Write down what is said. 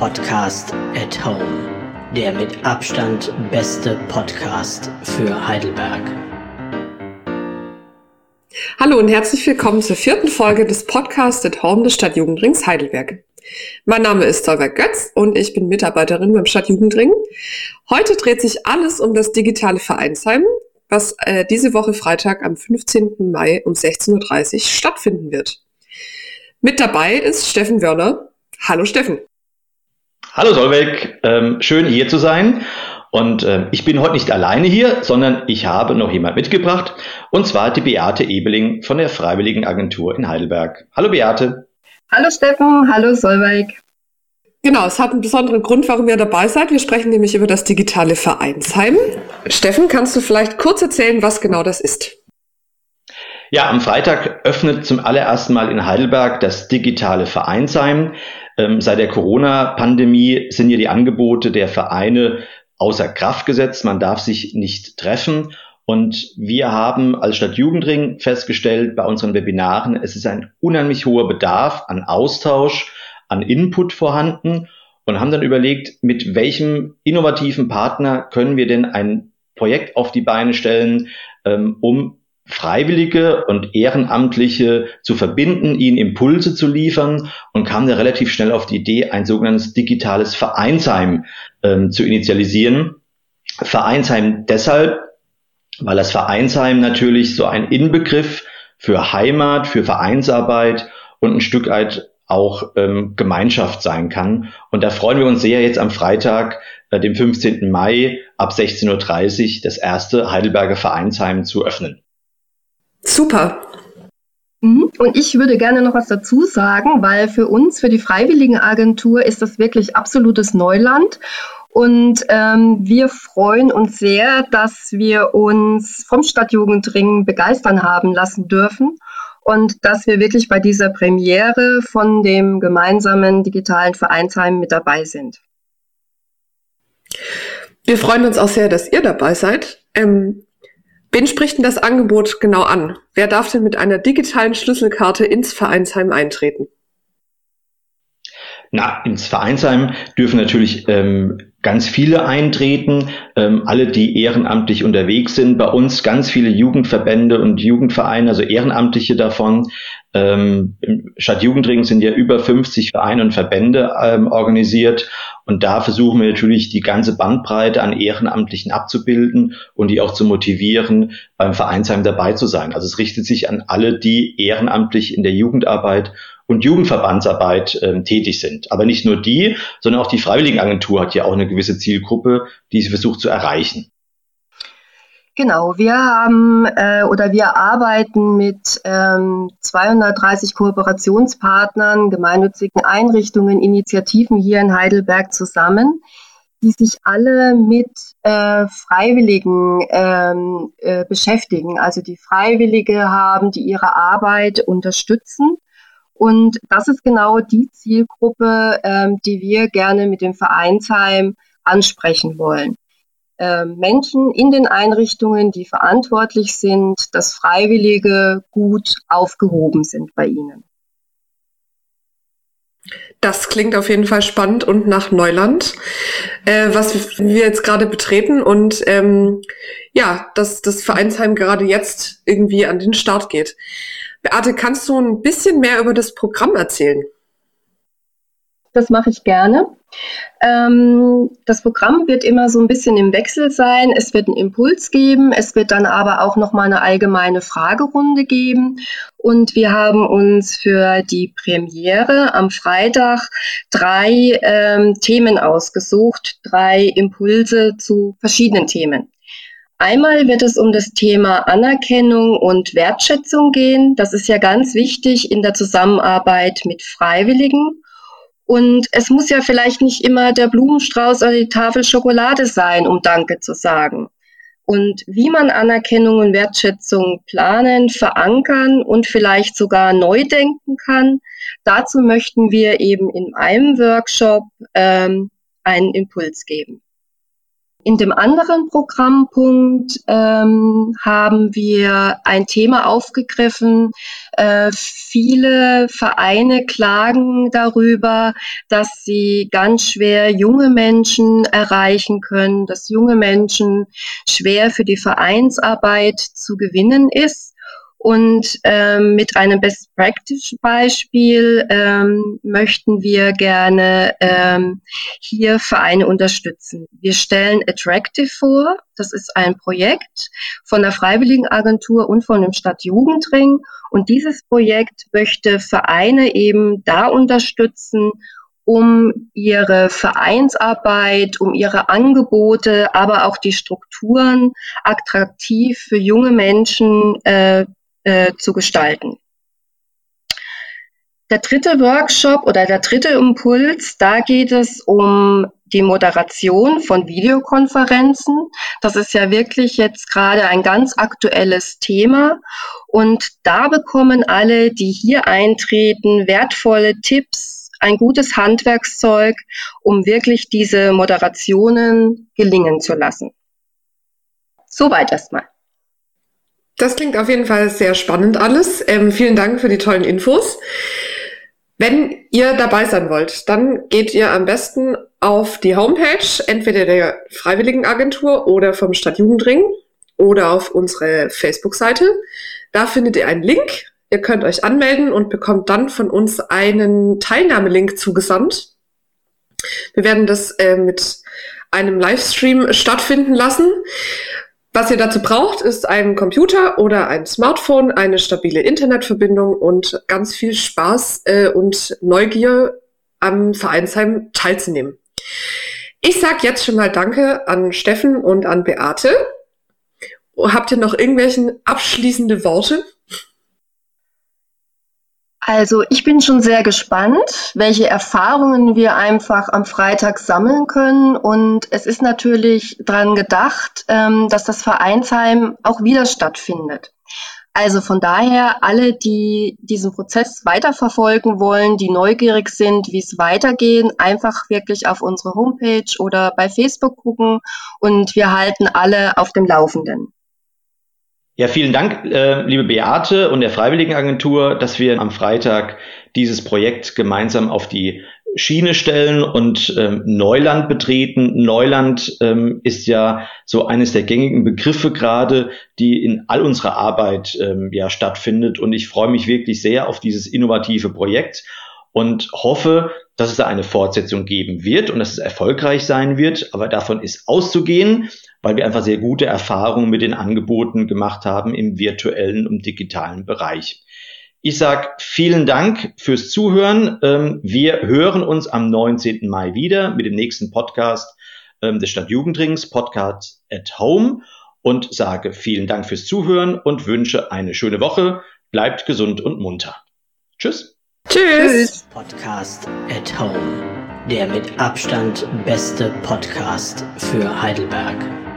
Podcast at Home. Der mit Abstand beste Podcast für Heidelberg. Hallo und herzlich willkommen zur vierten Folge des Podcast at Home des Stadtjugendrings Heidelberg. Mein Name ist Solveig Götz und ich bin Mitarbeiterin beim Stadtjugendring. Heute dreht sich alles um das digitale Vereinsheim, was äh, diese Woche Freitag am 15. Mai um 16.30 Uhr stattfinden wird. Mit dabei ist Steffen Wörner. Hallo Steffen. Hallo Solveig, ähm, schön hier zu sein. Und äh, ich bin heute nicht alleine hier, sondern ich habe noch jemand mitgebracht, und zwar die Beate Ebeling von der Freiwilligen Agentur in Heidelberg. Hallo Beate. Hallo Steffen, hallo Solveig. Genau, es hat einen besonderen Grund, warum ihr dabei seid. Wir sprechen nämlich über das digitale Vereinsheim. Steffen, kannst du vielleicht kurz erzählen, was genau das ist? Ja, am Freitag öffnet zum allerersten Mal in Heidelberg das digitale Vereinsheim. Ähm, seit der Corona-Pandemie sind hier die Angebote der Vereine außer Kraft gesetzt. Man darf sich nicht treffen. Und wir haben als Stadtjugendring festgestellt bei unseren Webinaren, es ist ein unheimlich hoher Bedarf an Austausch, an Input vorhanden und haben dann überlegt, mit welchem innovativen Partner können wir denn ein Projekt auf die Beine stellen, ähm, um Freiwillige und Ehrenamtliche zu verbinden, ihnen Impulse zu liefern und kam da relativ schnell auf die Idee, ein sogenanntes digitales Vereinsheim ähm, zu initialisieren. Vereinsheim deshalb, weil das Vereinsheim natürlich so ein Inbegriff für Heimat, für Vereinsarbeit und ein Stück weit auch ähm, Gemeinschaft sein kann. Und da freuen wir uns sehr, jetzt am Freitag, äh, dem 15. Mai ab 16.30 Uhr das erste Heidelberger Vereinsheim zu öffnen. Super. Mhm. Und ich würde gerne noch was dazu sagen, weil für uns, für die Freiwilligenagentur, ist das wirklich absolutes Neuland. Und ähm, wir freuen uns sehr, dass wir uns vom Stadtjugendring begeistern haben lassen dürfen und dass wir wirklich bei dieser Premiere von dem gemeinsamen digitalen Vereinsheim mit dabei sind. Wir freuen uns auch sehr, dass ihr dabei seid. Ähm, Wen spricht denn das Angebot genau an? Wer darf denn mit einer digitalen Schlüsselkarte ins Vereinsheim eintreten? Na, ins Vereinsheim dürfen natürlich ähm, ganz viele eintreten, ähm, alle, die ehrenamtlich unterwegs sind. Bei uns ganz viele Jugendverbände und Jugendvereine, also Ehrenamtliche davon. Ähm, Im Stadtjugendring sind ja über 50 Vereine und Verbände ähm, organisiert. Und da versuchen wir natürlich die ganze Bandbreite an Ehrenamtlichen abzubilden und die auch zu motivieren, beim Vereinsheim dabei zu sein. Also es richtet sich an alle, die ehrenamtlich in der Jugendarbeit und Jugendverbandsarbeit ähm, tätig sind. Aber nicht nur die, sondern auch die Freiwilligenagentur hat ja auch eine gewisse Zielgruppe, die sie versucht zu erreichen. Genau, wir haben äh, oder wir arbeiten mit ähm, 230 Kooperationspartnern, gemeinnützigen Einrichtungen, Initiativen hier in Heidelberg zusammen, die sich alle mit äh, Freiwilligen ähm, äh, beschäftigen. Also die Freiwillige haben, die ihre Arbeit unterstützen und das ist genau die Zielgruppe, ähm, die wir gerne mit dem Vereinsheim ansprechen wollen. Ähm, Menschen in den Einrichtungen, die verantwortlich sind, dass Freiwillige gut aufgehoben sind bei ihnen. Das klingt auf jeden Fall spannend und nach Neuland, äh, was wir jetzt gerade betreten und ähm, ja, dass das Vereinsheim gerade jetzt irgendwie an den Start geht. Beate, kannst du ein bisschen mehr über das Programm erzählen? Das mache ich gerne. Ähm, das Programm wird immer so ein bisschen im Wechsel sein. Es wird einen Impuls geben, es wird dann aber auch noch mal eine allgemeine Fragerunde geben. Und wir haben uns für die Premiere am Freitag drei ähm, Themen ausgesucht, drei Impulse zu verschiedenen Themen. Einmal wird es um das Thema Anerkennung und Wertschätzung gehen. Das ist ja ganz wichtig in der Zusammenarbeit mit Freiwilligen. Und es muss ja vielleicht nicht immer der Blumenstrauß oder die Tafel Schokolade sein, um Danke zu sagen. Und wie man Anerkennung und Wertschätzung planen, verankern und vielleicht sogar neu denken kann, dazu möchten wir eben in einem Workshop ähm, einen Impuls geben. In dem anderen Programmpunkt ähm, haben wir ein Thema aufgegriffen. Äh, viele Vereine klagen darüber, dass sie ganz schwer junge Menschen erreichen können, dass junge Menschen schwer für die Vereinsarbeit zu gewinnen ist. Und ähm, mit einem Best Practice Beispiel ähm, möchten wir gerne ähm, hier Vereine unterstützen. Wir stellen Attractive vor. Das ist ein Projekt von der Freiwilligenagentur und von dem Stadtjugendring. Und dieses Projekt möchte Vereine eben da unterstützen, um ihre Vereinsarbeit, um ihre Angebote, aber auch die Strukturen attraktiv für junge Menschen äh, äh, zu gestalten. Der dritte Workshop oder der dritte Impuls, da geht es um die Moderation von Videokonferenzen. Das ist ja wirklich jetzt gerade ein ganz aktuelles Thema. Und da bekommen alle, die hier eintreten, wertvolle Tipps, ein gutes Handwerkszeug, um wirklich diese Moderationen gelingen zu lassen. Soweit erstmal. Das klingt auf jeden Fall sehr spannend alles. Ähm, vielen Dank für die tollen Infos. Wenn ihr dabei sein wollt, dann geht ihr am besten auf die Homepage entweder der Freiwilligenagentur oder vom Stadtjugendring oder auf unsere Facebook-Seite. Da findet ihr einen Link. Ihr könnt euch anmelden und bekommt dann von uns einen Teilnahmelink zugesandt. Wir werden das äh, mit einem Livestream stattfinden lassen. Was ihr dazu braucht, ist ein Computer oder ein Smartphone, eine stabile Internetverbindung und ganz viel Spaß äh, und Neugier am Vereinsheim teilzunehmen. Ich sage jetzt schon mal Danke an Steffen und an Beate. Habt ihr noch irgendwelchen abschließende Worte? Also ich bin schon sehr gespannt, welche Erfahrungen wir einfach am Freitag sammeln können. Und es ist natürlich daran gedacht, ähm, dass das Vereinsheim auch wieder stattfindet. Also von daher alle, die diesen Prozess weiterverfolgen wollen, die neugierig sind, wie es weitergeht, einfach wirklich auf unsere Homepage oder bei Facebook gucken und wir halten alle auf dem Laufenden. Ja, vielen Dank, äh, liebe Beate und der Freiwilligenagentur, dass wir am Freitag dieses Projekt gemeinsam auf die Schiene stellen und ähm, Neuland betreten. Neuland ähm, ist ja so eines der gängigen Begriffe gerade, die in all unserer Arbeit ähm, ja stattfindet. Und ich freue mich wirklich sehr auf dieses innovative Projekt und hoffe, dass es da eine Fortsetzung geben wird und dass es erfolgreich sein wird. Aber davon ist auszugehen weil wir einfach sehr gute Erfahrungen mit den Angeboten gemacht haben im virtuellen und digitalen Bereich. Ich sage vielen Dank fürs Zuhören. Ähm, wir hören uns am 19. Mai wieder mit dem nächsten Podcast ähm, des Stadtjugendrings, Podcast at Home und sage vielen Dank fürs Zuhören und wünsche eine schöne Woche. Bleibt gesund und munter. Tschüss. Tschüss. Podcast at Home. Der mit Abstand beste Podcast für Heidelberg.